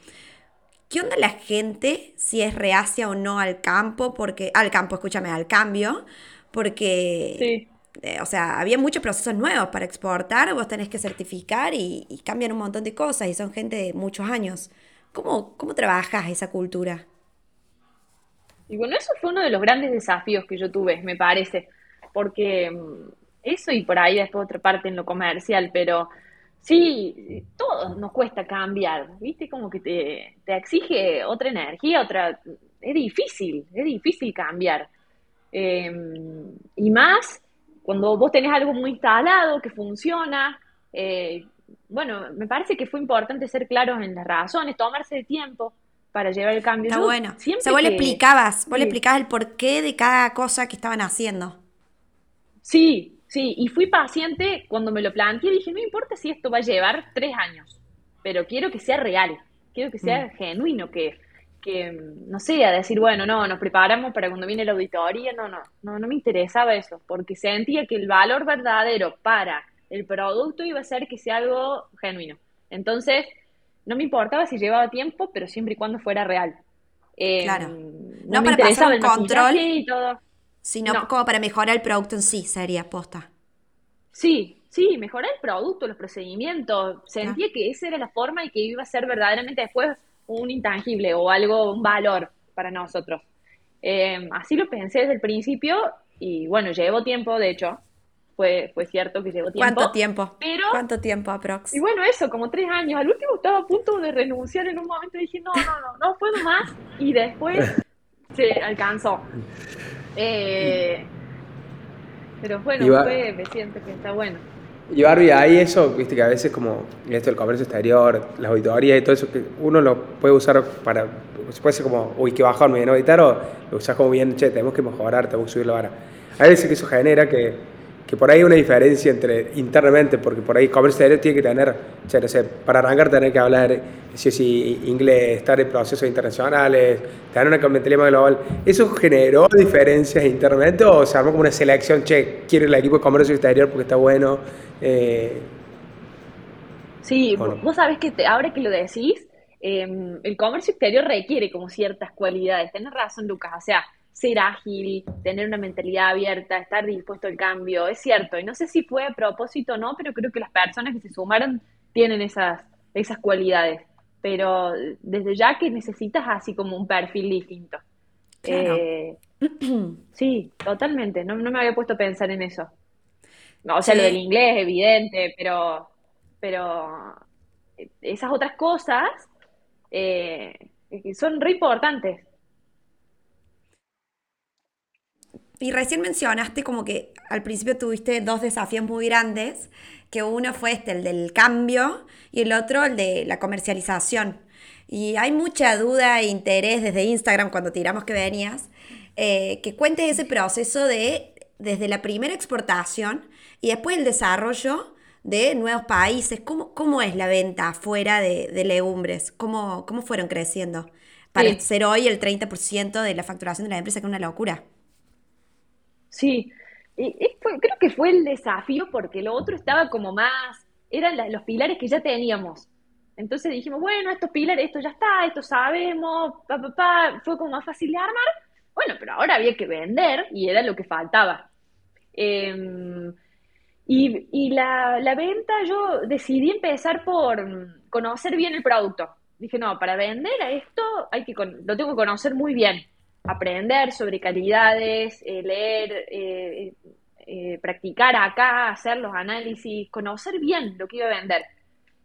¿Qué onda la gente si es reacia o no al campo? Porque, al campo, escúchame, al cambio, porque, Sí. eh, o sea, había muchos procesos nuevos para exportar, vos tenés que certificar y, y cambian un montón de cosas y son gente de muchos años. ¿Cómo, cómo trabajas esa cultura? Y bueno, eso fue uno de los grandes desafíos que yo tuve, me parece, porque mm, eso y por ahí después otra parte en lo comercial, pero sí, todos nos cuesta cambiar, ¿viste? Como que te, te exige otra energía, otra... Es difícil, es difícil cambiar. Eh, y más cuando vos tenés algo muy instalado, que funciona, eh, bueno, me parece que fue importante ser claros en las razones, tomarse el tiempo para llevar el cambio. Está Yo bueno. O siempre sea, vos le explicabas, vos le explicabas el porqué de cada cosa que estaban haciendo. Sí, sí, y fui paciente cuando me lo planteé, dije, no importa si esto va a llevar tres años, pero quiero que sea real, quiero que sea genuino, que, que, no sé, a decir, bueno, no, nos preparamos para cuando viene la auditoría, no, no, no, no me interesaba eso, porque sentía que el valor verdadero para el producto iba a ser que sea algo genuino. Entonces, no me importaba si llevaba tiempo, pero siempre y cuando fuera real. Eh, Claro. No, para pasar un el control. y todo. Sino No. como para mejorar el producto en sí, sería posta. Sí, sí, mejorar el producto, los procedimientos. Sentía que esa era la forma y que iba a ser verdaderamente después un intangible o algo, un valor para nosotros. Eh, así lo pensé desde el principio y bueno, llevo tiempo, de hecho, fue, fue cierto que llevo tiempo. ¿Cuánto tiempo? Pero, ¿Cuánto tiempo aprox? y bueno, eso, como tres años. Al último estaba a punto de renunciar en un momento y dije, no, no, no, no puedo más. Y después (laughs) se alcanzó. Eh, pero bueno, va- fue, me siento que está bueno. Y Barbie, ahí eso, viste que a veces como esto del comercio exterior, las auditorías y todo eso, que uno lo puede usar para, puede ser como, uy, que bajón, me viene a auditar, o lo usás como bien, che, tenemos que mejorar, tenemos que subir la vara. Hay veces que eso genera que, que por ahí hay una diferencia entre internamente, porque por ahí comercio exterior tiene que tener, che, no sé, para arrancar tener que hablar, sí o sí, inglés, estar en procesos internacionales, tener una más global. ¿Eso generó diferencias internamente o se armó como una selección, che, quiero el equipo de comercio exterior porque está bueno? Eh, Sí, ¿O no? vos sabés que te- ahora que lo decís, eh, el comercio exterior requiere como ciertas cualidades. Tenés razón, Lucas. O sea, ser ágil, tener una mentalidad abierta, estar dispuesto al cambio, es cierto. Y no sé si fue a propósito o no, pero creo que las personas que se sumaron tienen esas, esas cualidades. Pero desde ya que necesitas así como un perfil distinto. Claro. Eh, (clears throat) sí, totalmente. No, no me había puesto a pensar en eso. o sea, Sí. lo del inglés, evidente, pero, pero esas otras cosas eh, son re importantes. Y recién mencionaste como que al principio tuviste dos desafíos muy grandes, que uno fue este, el del cambio, y el otro el de la comercialización. Y hay mucha duda e interés desde Instagram cuando tiramos que venías, eh, que cuentes ese proceso de desde la primera exportación y después el desarrollo de nuevos países. ¿Cómo, cómo es la venta fuera de, de legumbres? ¿Cómo, ¿Cómo fueron creciendo? Para Sí. ser hoy el 30% de la facturación de la empresa, que es una locura. Sí, y, fue- creo que fue el desafío porque lo otro estaba como más, eran los pilares que ya teníamos. Entonces dijimos, bueno, estos pilares, esto ya está, esto sabemos, pa, pa, pa, fue como más fácil de armar. Bueno, pero ahora había que vender y era lo que faltaba. Em, y y la, la venta, yo decidí empezar por conocer bien el producto. Dije, no, para vender a esto hay que lo tengo que conocer muy bien. Aprender sobre calidades, eh, leer, eh, eh, practicar acá, hacer los análisis, conocer bien lo que iba a vender.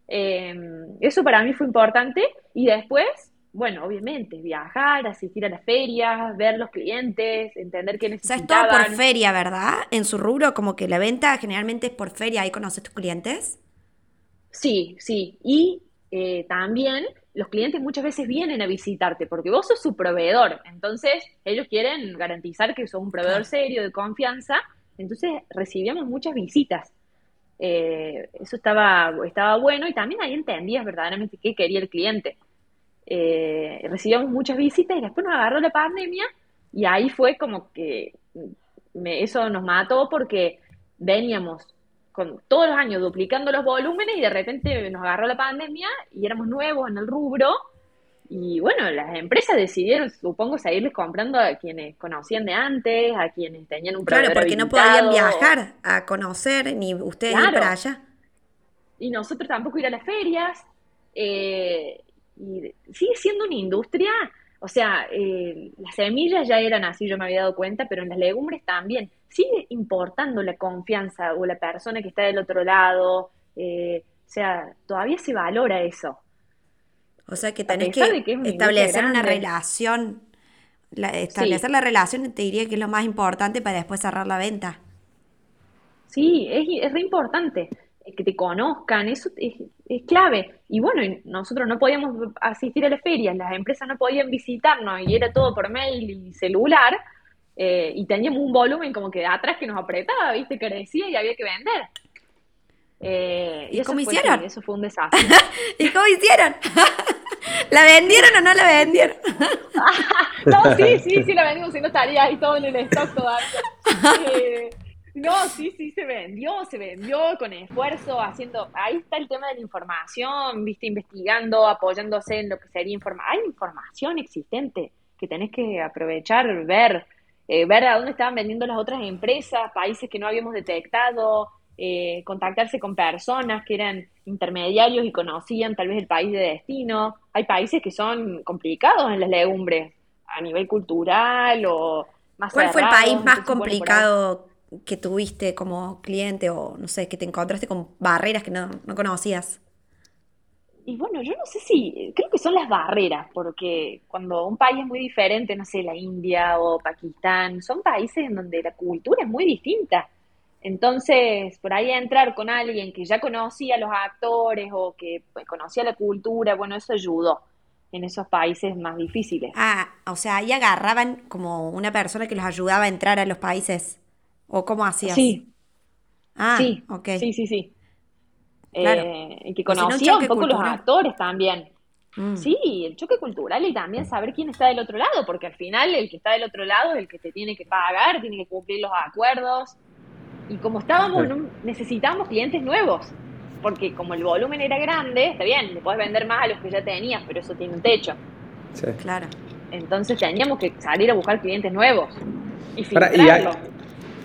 Eh, eso para mí fue importante. Y después, bueno, obviamente, viajar, asistir a las ferias, ver los clientes, entender qué O sea, es todo por necesitaban. feria, ¿verdad? En su rubro, como que la venta generalmente es por feria, ahí conoces tus clientes. Sí, sí. Y también los clientes muchas veces vienen a visitarte porque vos sos su proveedor. Entonces, ellos quieren garantizar que sos un proveedor serio, de confianza. Entonces, recibíamos muchas visitas. Eh, eso estaba, estaba bueno y también ahí entendías verdaderamente qué quería el cliente. Eh, recibíamos muchas visitas y después nos agarró la pandemia y ahí fue como que me- eso nos mató porque veníamos con todos los años duplicando los volúmenes y de repente nos agarró la pandemia y éramos nuevos en el rubro y bueno, las empresas decidieron, supongo, seguirles comprando a quienes conocían de antes, a quienes tenían un Claro, porque no podían viajar a conocer, ni ustedes Claro. para allá. y nosotros tampoco ir a las ferias. eh, y sigue siendo una industria, o sea, eh, las semillas ya eran así, yo me había dado cuenta, pero en las legumbres también. Sigue importando la confianza o la persona que está del otro lado. eh, o sea, todavía se valora eso. O sea que tenés que es establecer una relación. la- establecer la relación te diría que es lo más importante para después cerrar la venta. Sí, es, es re importante eh, que te conozcan, eso es, es clave. Y bueno, nosotros no podíamos asistir a las ferias, las empresas no podían visitarnos y era todo por mail y celular. Eh, y teníamos un volumen como que de atrás que nos apretaba, ¿viste? Que crecía y había que vender. Eh, ¿Y eso cómo fue, hicieron? eso fue un desafío. (laughs) ¿Y cómo hicieron? (laughs) ¿La vendieron o no la vendieron? (laughs) No, sí, sí, sí, la vendimos y no estaría ahí todo en el stock todavía. Eh, no, sí, sí, se vendió, se vendió con esfuerzo, haciendo, ahí está el tema de la información, viste, investigando, apoyándose en lo que sería información. Hay información existente que tenés que aprovechar, ver, eh, ver a dónde estaban vendiendo las otras empresas, países que no habíamos detectado, eh, contactarse con personas que eran intermediarios y conocían tal vez el país de destino. Hay países que son complicados en las legumbres, a nivel cultural o más ¿Cuál fue el país más complicado que tuviste como cliente o no sé, que te encontraste con barreras que no, no conocías? Y bueno, yo no sé si, creo que son las barreras, porque cuando un país es muy diferente, no sé, la India o Pakistán, son países en donde la cultura es muy distinta. Entonces, por ahí entrar con alguien que ya conocía a los actores o que pues, conocía la cultura, bueno, eso ayudó en esos países más difíciles. Ah, o sea, ahí agarraban como una persona que los ayudaba a entrar a los países. ¿O cómo hacías? Sí, Ah, sí, ok. sí, sí, sí. Claro. Eh, y que O si no, un conocía un poco los actores también. Mm. Sí, el choque cultural y también saber quién está del otro lado, porque al final el que está del otro lado es el que te tiene que pagar, tiene que cumplir los acuerdos. Y como estábamos, necesitábamos clientes nuevos, porque como el volumen era grande, está bien, le podés vender más a los que ya tenías, pero eso tiene un techo. Sí. Claro. Entonces teníamos que salir a buscar clientes nuevos y filtrarlo. a-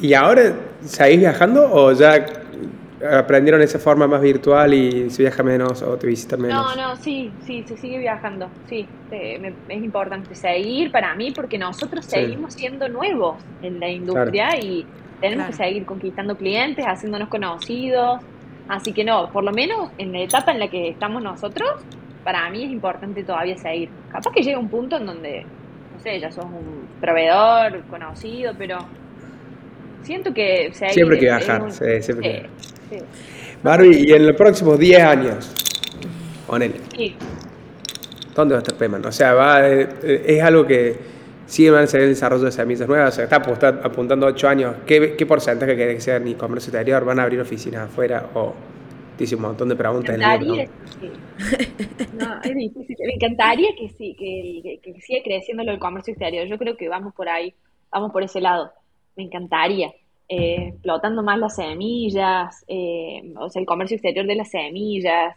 ¿Y ahora seguís viajando o ya aprendieron esa forma más virtual y se viaja menos o te visitan menos? No, no, sí, sí, se sigue viajando, sí, me- es importante seguir para mí porque nosotros Sí. seguimos siendo nuevos en la industria y, Tenemos que seguir conquistando clientes, haciéndonos conocidos. Así que no, por lo menos en la etapa en la que estamos nosotros, para mí es importante todavía seguir. Capaz que llega un punto en donde, no sé, ya sos un proveedor conocido, pero siento que seguir Siempre hay que viajar, sí, siempre hay que eh, sí, Barbie, y en los próximos 10 años, ponele, sí. ¿dónde va a estar Peman? O sea, va, eh, es algo que sigue van a ser el desarrollo de semillas nuevas, o sea, está apunta- apuntando 8 años. ¿Qué, qué porcentaje querés que sea en e-commerce exterior? ¿Van a abrir oficinas afuera? O dice un montón de preguntas. Me en el encantaría, sí. No, es difícil. Me encantaría que sí, que, que, que siga creciendo lo del comercio exterior. Yo creo que vamos por ahí, vamos por ese lado. Me encantaría. Eh, explotando más las semillas, eh, o sea, el comercio exterior de las semillas.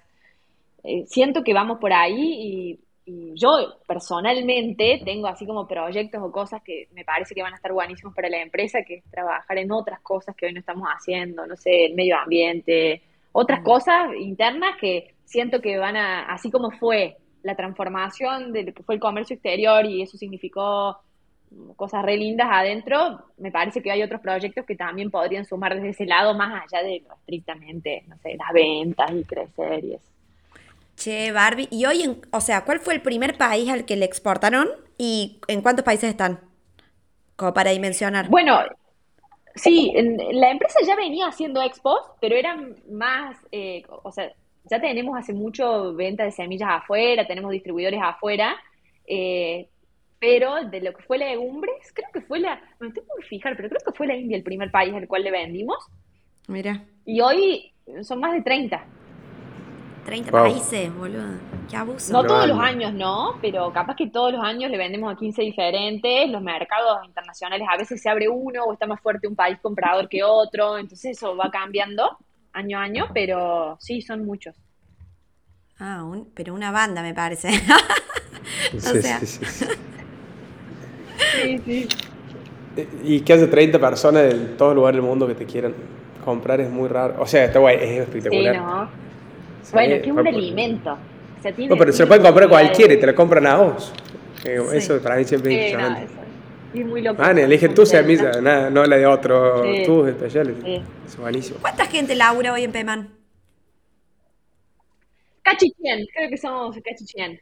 Eh, siento que vamos por ahí y, y yo personalmente tengo así como proyectos o cosas que me parece que van a estar buenísimos para la empresa, que es trabajar en otras cosas que hoy no estamos haciendo, no sé, el medio ambiente, otras cosas internas que siento que van a, así como fue la transformación de lo que fue el comercio exterior y eso significó cosas re lindas adentro, me parece que hay otros proyectos que también podrían sumar desde ese lado, más allá de lo estrictamente, no sé, las ventas y crecer y eso. Che, Barbie. Y hoy, en- o sea, ¿cuál fue el primer país al que le exportaron y en cuántos países están? Como para dimensionar. Bueno, sí, la empresa ya venía haciendo expos, pero eran más, eh, o sea, ya tenemos hace mucho venta de semillas afuera, tenemos distribuidores afuera, eh, pero de lo que fue legumbres, creo que fue la, me tengo que fijar, pero creo que fue la India el primer país al cual le vendimos, Mira, y hoy son más de 30. 30 Wow. países, boludo. Qué abuso. No Una todos los años, no, pero capaz que todos los años le vendemos a 15 diferentes. Los mercados internacionales a veces se abre uno o está más fuerte un país comprador que otro, entonces eso va cambiando año a año, pero sí, son muchos. Ah, un- pero una banda me parece. (laughs) Sí, sea. sí, sí, sí. Sí, sí. Y que haya 30 personas de todos lugares del mundo que te quieran comprar es muy raro. O sea, está guay, es Sí, espectacular. no. Sí, Bueno, es que es un alimento. O sea, tiene- No, pero se lo pueden comprar cualquiera y te lo compran a vos. Eh, Sí. Eso para mí siempre es Sí, no, impresionante. eso es muy loco. Ah, eligen tu Sí, semilla, nada, no la de otro, Sí. tus especiales. Sí. Es buenísimo. ¿Cuánta gente labura hoy en Peman? Cachichén, creo que somos Cachichén.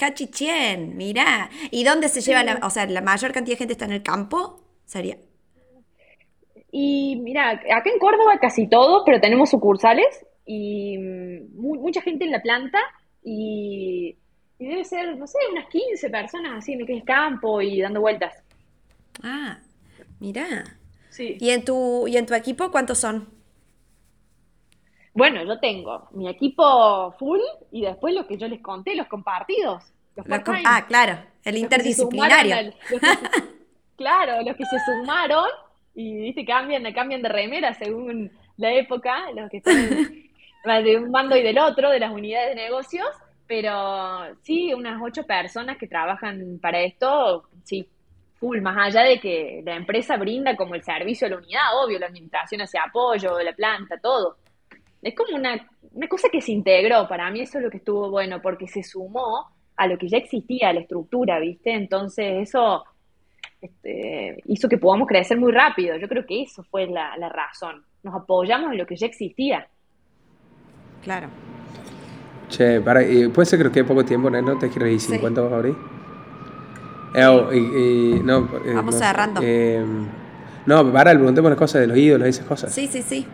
Cachichén, mirá. ¿Y dónde se lleva la, o sea, la mayor cantidad de gente está en el campo? Sería. Y mira, acá en Córdoba casi todo, pero tenemos sucursales y mm, mu- mucha gente en la planta y, y debe ser, no sé, unas 15 personas así en que es campo y dando vueltas. Ah, mirá. Sí. ¿Y en tu, y en tu equipo cuántos son? Bueno, yo tengo mi equipo full y después lo que yo les conté, los compartidos. Los Los com- part-time. ah, claro, el Los interdisciplinario. al- los que se- (laughs) claro, los que se sumaron y viste, cambian, cambian de remera según la época, los que están (laughs) de un bando y del otro, de las unidades de negocios, pero sí, unas ocho personas que trabajan para esto, sí, full, más allá de que la empresa brinda como el servicio a la unidad, obvio, la administración hace apoyo, la planta, todo. Es como una, una cosa que se integró, para mí eso es lo que estuvo bueno, porque se sumó a lo que ya existía, a la estructura, ¿viste? Entonces eso este, hizo que podamos crecer muy rápido. Yo creo que eso fue la, la razón. Nos apoyamos en lo que ya existía. Claro. Che, para, y puede ser creo que poco tiempo, ¿no? ¿No te quiero ir Sí. 50 vos abrir? Eh, oh, y, y- no, eh, Vamos no cerrando. eh, no, para, le preguntemos las cosas de los ídolos y esas cosas. Sí, sí, sí.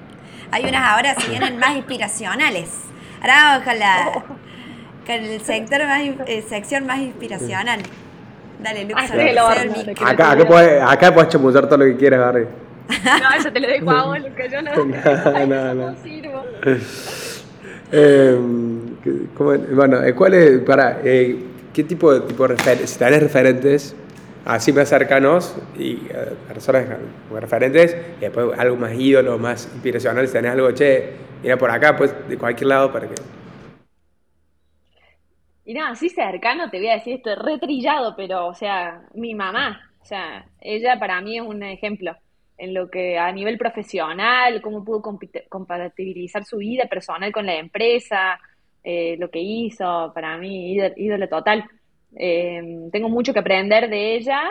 Hay unas ahora si vienen más inspiracionales. Ahora vamos con la con el sector más eh, sección más inspiracional. Dale, el te mic. quiero Acá, acá puedes, acá puedes chamullar todo lo que quieras, Barry. (laughs) No, eso te lo dejo a vos, Luca, (laughs) yo no. No, no, no. no sirvo. (laughs) Eh, ¿cómo- bueno, eh, ¿cuál es, para, eh, qué tipo de, tipo de refer- si tenés referentes así más cercanos y eh, personas referentes y después algo más ídolo, más inspiracional, si tenés algo, che, mira por acá, pues de cualquier lado para que... Y nada, así cercano te voy a decir esto, es retrillado, pero, o sea, mi mamá, o sea, ella para mí es un ejemplo en lo que a nivel profesional, cómo pudo compatibilizar su vida personal con la empresa, eh, lo que hizo, para mí, ídolo total. Eh, tengo mucho que aprender de ella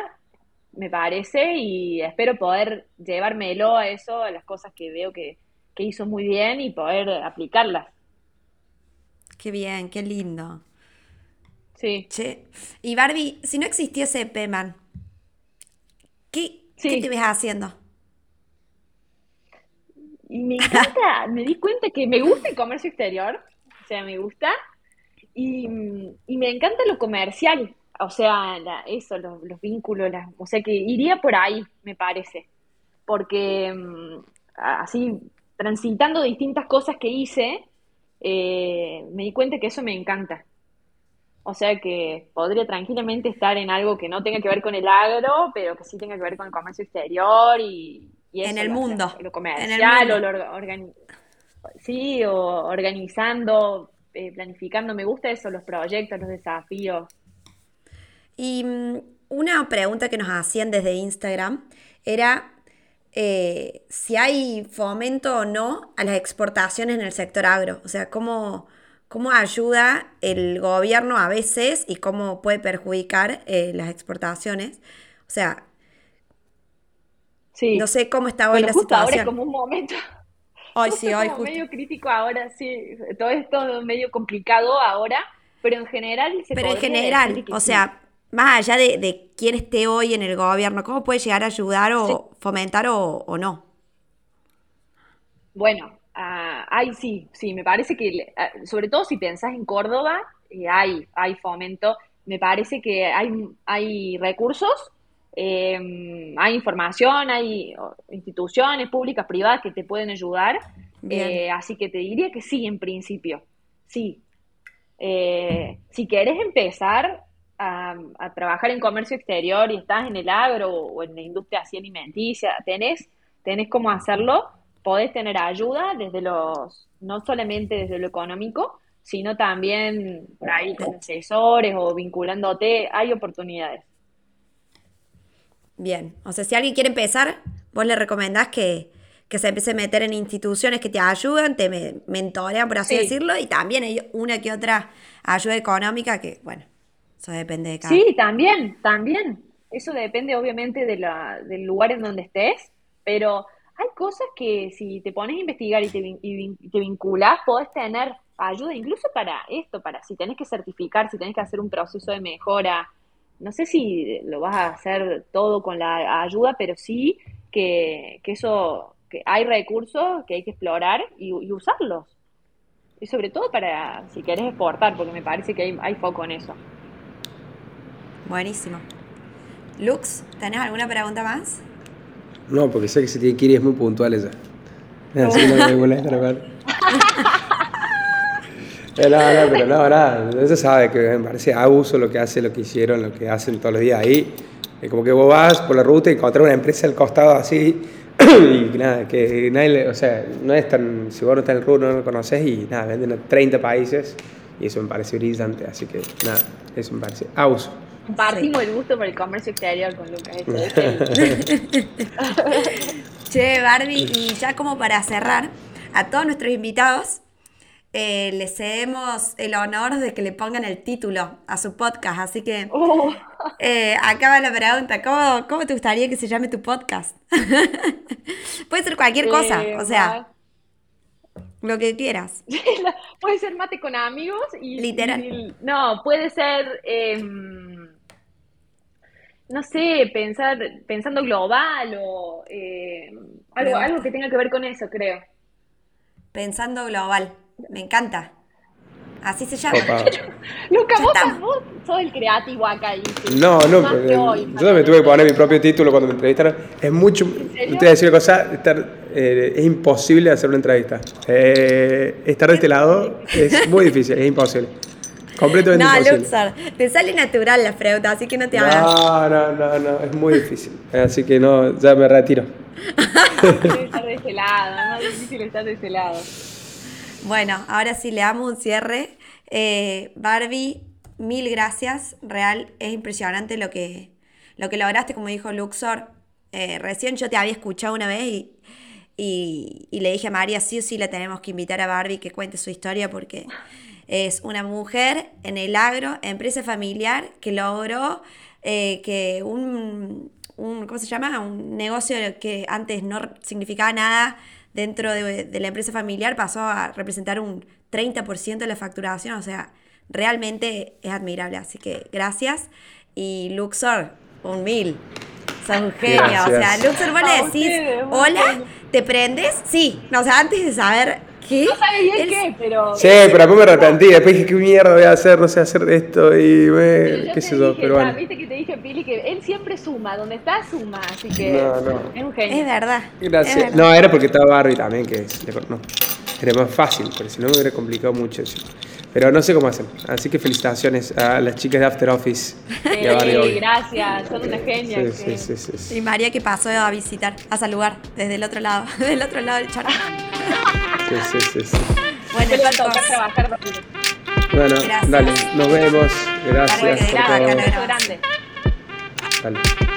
me parece, y espero poder llevármelo a eso, a las cosas que veo que, que hizo muy bien y poder aplicarlas. Qué bien, qué lindo. Sí. Che. Y Barbie, si no existiese Peman, ¿qué, ¿qué te ves haciendo? Me encanta, me di cuenta que me gusta el comercio exterior, o sea, me gusta, y, y me encanta lo comercial, o sea, eso, los, los vínculos, o sea, que iría por ahí, me parece, porque mm, así, transitando distintas cosas que hice, eh, me di cuenta que eso me encanta. O sea que podría tranquilamente estar en algo que no tenga que ver con el agro, pero que sí tenga que ver con el comercio exterior y, en el mundo. lo comercial, o lo sí, o organizando, eh, planificando. Me gusta eso, los proyectos, los desafíos. Y mm, una pregunta que nos hacían desde Instagram era eh, si hay fomento o no a las exportaciones en el sector agro. O sea, cómo, cómo ayuda el gobierno a veces y cómo puede perjudicar eh, las exportaciones. O sea, no sé cómo está hoy la situación. Ahora es como un momento. Hoy sí, hoy como medio crítico ahora, sí. Todo esto medio complicado ahora, pero en general se Pero en general, o sea, más allá de, quién esté hoy en el gobierno, ¿cómo puede llegar a ayudar o fomentar o, no? Bueno, hay ah, sí, sí, me parece que, ah, sobre todo si pensás en Córdoba, eh, hay, hay fomento, me parece que hay, hay recursos, em, hay información, hay instituciones públicas, privadas que te pueden ayudar, eh, así que te diría que sí, en principio, sí. Eh, si querés empezar, a, trabajar en comercio exterior y estás en el agro o en la industria así alimenticia, tenés, tenés cómo hacerlo, podés tener ayuda desde los, no solamente desde lo económico, sino también por ahí con asesores o vinculándote, hay oportunidades. Bien, o sea, si alguien quiere empezar, vos le recomendás que, se empiece a meter en instituciones que te ayudan, te mentorean, por así decirlo, y también hay una que otra ayuda económica que, bueno, eso depende de cada Sí, también, también. Eso depende obviamente de la, del lugar en donde estés, pero hay cosas que si te pones a investigar y te, y te vinculas, podés tener ayuda incluso para esto, para si tenés que certificar, si tenés que hacer un proceso de mejora. No sé si lo vas a hacer todo con la ayuda, pero sí que, que eso, que hay recursos que hay que explorar y, usarlos. Y sobre todo para si querés exportar, porque me parece que hay, hay foco en eso. Buenísimo. Lux, ¿tenés alguna pregunta más? No, porque sé que se tiene que ir y es muy puntual ella. (laughs) Así no me molesta, (laughs) no, no, pero no, nada. Ella sabe que me parece abuso lo que hace, lo que hicieron, lo que hacen todos los días ahí. Es como que vos vas por la ruta y encontrás una empresa al costado así (clears throat) y nada, que nadie, o sea, no es tan, si vos no estás en el rubro, no lo conoces y nada, venden a 30 países y eso me parece brillante, así que nada, eso me parece abuso. Compartimos el gusto por el comercio exterior con Lucas. (laughs) che, Barbie, y ya como para cerrar, a todos nuestros invitados eh, les cedemos el honor de que le pongan el título a su podcast. Así que (laughs) oh. eh, acaba la pregunta: ¿cómo, ¿cómo, te gustaría que se llame tu podcast? (laughs) Puede ser cualquier cosa, o sea, lo que quieras. (laughs) puede ser mate con amigos y. Literal. no, puede ser. Em, no sé, pensar, pensando global o eh, algo, algo que tenga que ver con eso, creo. Pensando global, me encanta. Así se llama. Nunca (laughs) vos, sos el creativo acá. no, no, yo me tuve que poner mi propio título cuando me entrevistaron. Es mucho, te voy a decir una cosa, eh, es imposible hacer una entrevista. Eh, estar de este lado es muy difícil, es imposible. Completamente no, Luxor, te sale natural la pregunta, así que no te hagas. No, no, no, no, es muy difícil. Así que no, ya me retiro. (laughs) estar de ese lado, es más difícil estar de ese lado. Bueno, ahora sí le damos un cierre. Eh, Barbie, mil gracias. Real, es impresionante lo que, lo que lograste, como dijo Luxor. Eh, recién yo te había escuchado una vez y, y, le dije a María, sí o sí la tenemos que invitar a Barbie que cuente su historia porque es una mujer en el agro, empresa familiar, que logró eh, que un, un, ¿cómo se llama? Un negocio que antes no significaba nada dentro de, de la empresa familiar pasó a representar un 30% de la facturación, o sea, realmente es admirable, así que gracias. Y Luxor, un mil. Son genios. O sea. Luxor, vos le A decís, hola. ¿te prendes? Sí. No, o sea, antes de saber qué. No sabes bien qué, pero. Sí, pero después me arrepentí, después dije, ¿qué mierda voy a hacer? No sé hacer esto y Pero me, yo qué sé yo, pero bueno. viste que te dije, Pili, que él siempre suma, donde está suma, así que No, no. es un Es genio. verdad. es Gracias. verdad. No, era porque estaba Barbie también, que es, no, era más fácil, porque si no me hubiera complicado mucho eso. Pero no sé cómo hacen. Así que felicitaciones a las chicas de After Office y a Barbie Sí, gracias, son una genia. Sí, sí, sí, sí, sí. Y María que pasó a visitar, a saludar desde el otro lado, (laughs) del otro lado del charco. Sí, sí, sí, sí. Bueno, va a trabajar. Bueno, Gracias. dale, nos vemos. Gracias por todo. grande. Dale.